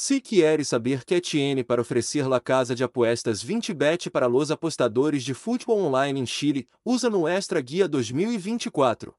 Se queres saber que tiene para oferecer la casa de apuestas 20bet para los apostadores de futebol online em Chile, usa no Extra Guia 2024.